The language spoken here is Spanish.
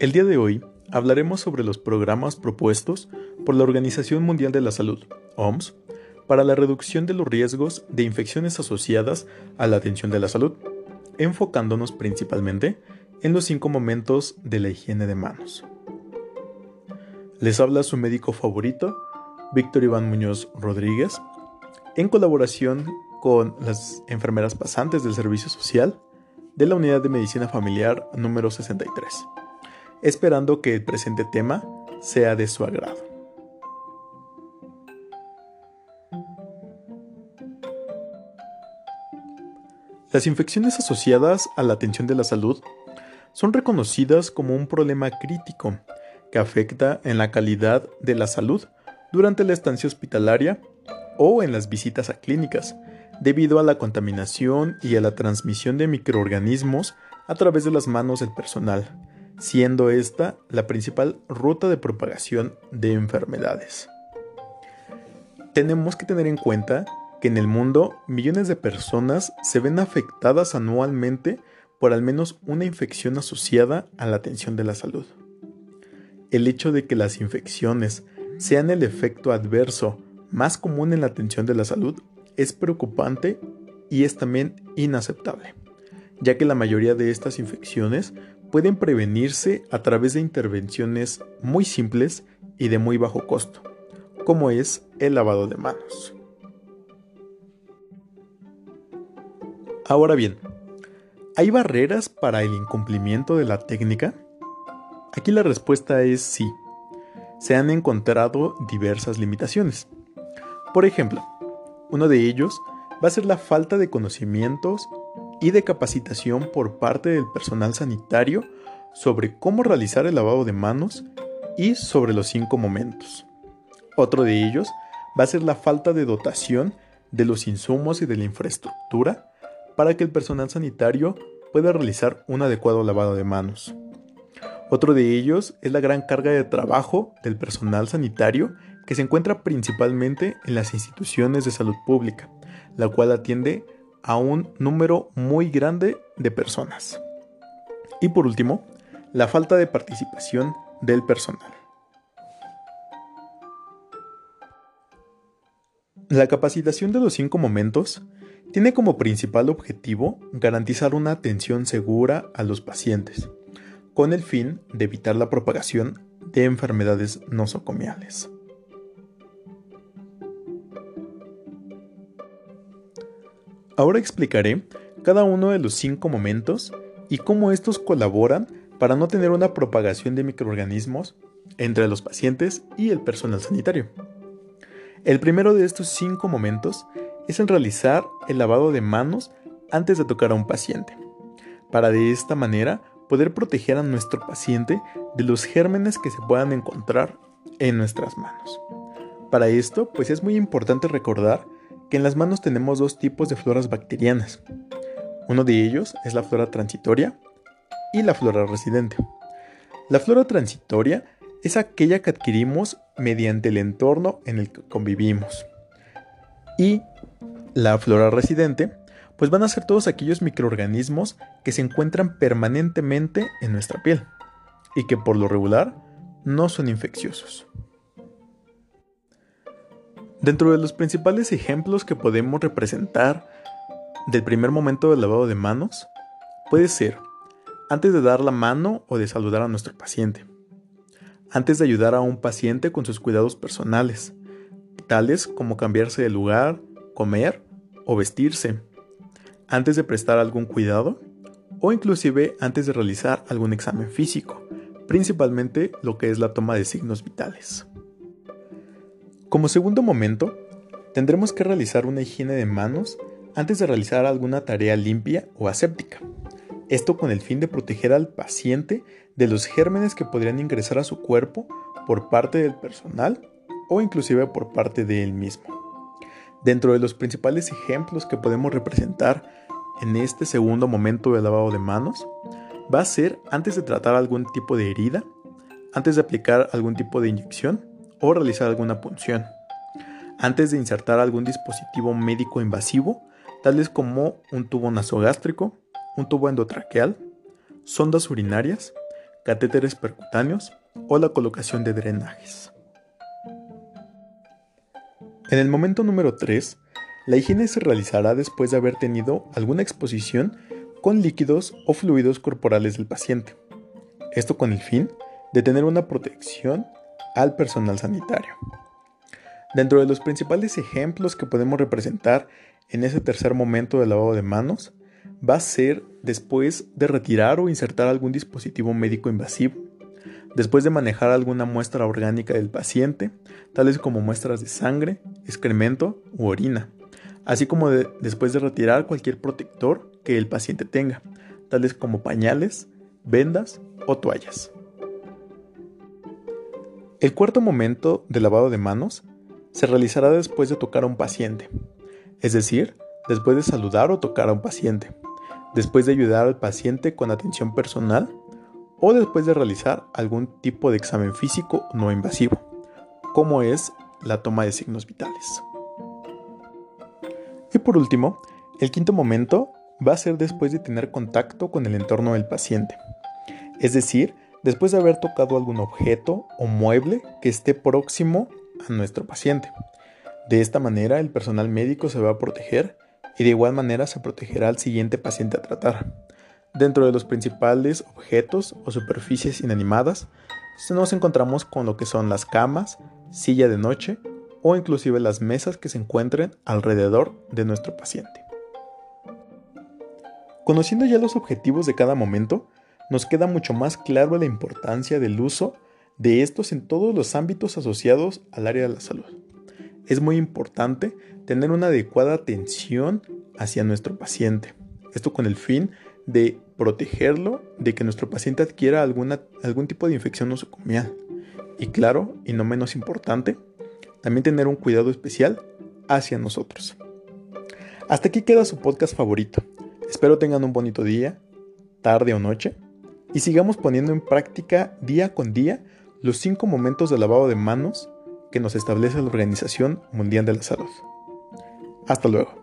El día de hoy hablaremos sobre los programas propuestos por la Organización Mundial de la Salud, OMS, para la reducción de los riesgos de infecciones asociadas a la atención de la salud, enfocándonos principalmente en los cinco momentos de la higiene de manos. Les habla su médico favorito, Víctor Iván Muñoz Rodríguez, en colaboración con las enfermeras pasantes del Servicio Social de la Unidad de Medicina Familiar número 63, esperando que el presente tema sea de su agrado. Las infecciones asociadas a la atención de la salud son reconocidas como un problema crítico que afecta en la calidad de la salud durante la estancia hospitalaria o en las visitas a clínicas, debido a la contaminación y a la transmisión de microorganismos a través de las manos del personal, siendo esta la principal ruta de propagación de enfermedades. Tenemos que tener en cuenta que en el mundo millones de personas se ven afectadas anualmente por al menos una infección asociada a la atención de la salud. El hecho de que las infecciones sean el efecto adverso más común en la atención de la salud es preocupante y es también inaceptable, ya que la mayoría de estas infecciones pueden prevenirse a través de intervenciones muy simples y de muy bajo costo, como es el lavado de manos. Ahora bien, ¿hay barreras para el incumplimiento de la técnica? Aquí la respuesta es sí. Se han encontrado diversas limitaciones. Por ejemplo, uno de ellos va a ser la falta de conocimientos y de capacitación por parte del personal sanitario sobre cómo realizar el lavado de manos y sobre los cinco momentos. Otro de ellos va a ser la falta de dotación de los insumos y de la infraestructura para que el personal sanitario pueda realizar un adecuado lavado de manos. Otro de ellos es la gran carga de trabajo del personal sanitario que se encuentra principalmente en las instituciones de salud pública, la cual atiende a un número muy grande de personas. Y por último, la falta de participación del personal. La capacitación de los cinco momentos tiene como principal objetivo garantizar una atención segura a los pacientes, con el fin de evitar la propagación de enfermedades nosocomiales. Ahora explicaré cada uno de los cinco momentos y cómo estos colaboran para no tener una propagación de microorganismos entre los pacientes y el personal sanitario. El primero de estos cinco momentos es en realizar el lavado de manos antes de tocar a un paciente, para de esta manera poder proteger a nuestro paciente de los gérmenes que se puedan encontrar en nuestras manos. Para esto, pues es muy importante recordar que en las manos tenemos dos tipos de floras bacterianas. Uno de ellos es la flora transitoria y la flora residente. La flora transitoria es aquella que adquirimos mediante el entorno en el que convivimos. Y la flora residente, pues van a ser todos aquellos microorganismos que se encuentran permanentemente en nuestra piel y que por lo regular no son infecciosos. Dentro de los principales ejemplos que podemos representar del primer momento del lavado de manos, puede ser antes de dar la mano o de saludar a nuestro paciente, antes de ayudar a un paciente con sus cuidados personales, tales como cambiarse de lugar, comer o vestirse, antes de prestar algún cuidado o inclusive antes de realizar algún examen físico, principalmente lo que es la toma de signos vitales. Como segundo momento, tendremos que realizar una higiene de manos antes de realizar alguna tarea limpia o aséptica. Esto con el fin de proteger al paciente de los gérmenes que podrían ingresar a su cuerpo por parte del personal o inclusive por parte de él mismo. Dentro de los principales ejemplos que podemos representar en este segundo momento de lavado de manos, va a ser antes de tratar algún tipo de herida, antes de aplicar algún tipo de inyección o realizar alguna punción, antes de insertar algún dispositivo médico invasivo, tales como un tubo nasogástrico, un tubo endotraqueal, sondas urinarias, catéteres percutáneos o la colocación de drenajes. En el momento número 3, la higiene se realizará después de haber tenido alguna exposición con líquidos o fluidos corporales del paciente. Esto con el fin de tener una protección al personal sanitario. Dentro de los principales ejemplos que podemos representar en ese tercer momento del lavado de manos, va a ser después de retirar o insertar algún dispositivo médico invasivo, después de manejar alguna muestra orgánica del paciente, tales como muestras de sangre, excremento u orina, así como después de retirar cualquier protector que el paciente tenga, tales como pañales, vendas o toallas. El cuarto momento de lavado de manos se realizará después de tocar a un paciente, es decir, después de saludar o tocar a un paciente, después de ayudar al paciente con atención personal o después de realizar algún tipo de examen físico no invasivo, como es la toma de signos vitales. Y por último, el quinto momento va a ser después de tener contacto con el entorno del paciente, es decir, después de haber tocado algún objeto o mueble que esté próximo a nuestro paciente. De esta manera el personal médico se va a proteger y de igual manera se protegerá al siguiente paciente a tratar. Dentro de los principales objetos o superficies inanimadas, nos encontramos con lo que son las camas, silla de noche o inclusive las mesas que se encuentren alrededor de nuestro paciente. Conociendo ya los objetivos de cada momento, nos queda mucho más claro la importancia del uso de estos en todos los ámbitos asociados al área de la salud. Es muy importante tener una adecuada atención hacia nuestro paciente. Esto con el fin de protegerlo de que nuestro paciente adquiera algún tipo de infección nosocomial. Y claro, y no menos importante, también tener un cuidado especial hacia nosotros. Hasta aquí queda su podcast favorito. Espero tengan un bonito día, tarde o noche, y sigamos poniendo en práctica día con día los cinco momentos de lavado de manos que nos establece la Organización Mundial de la Salud. Hasta luego.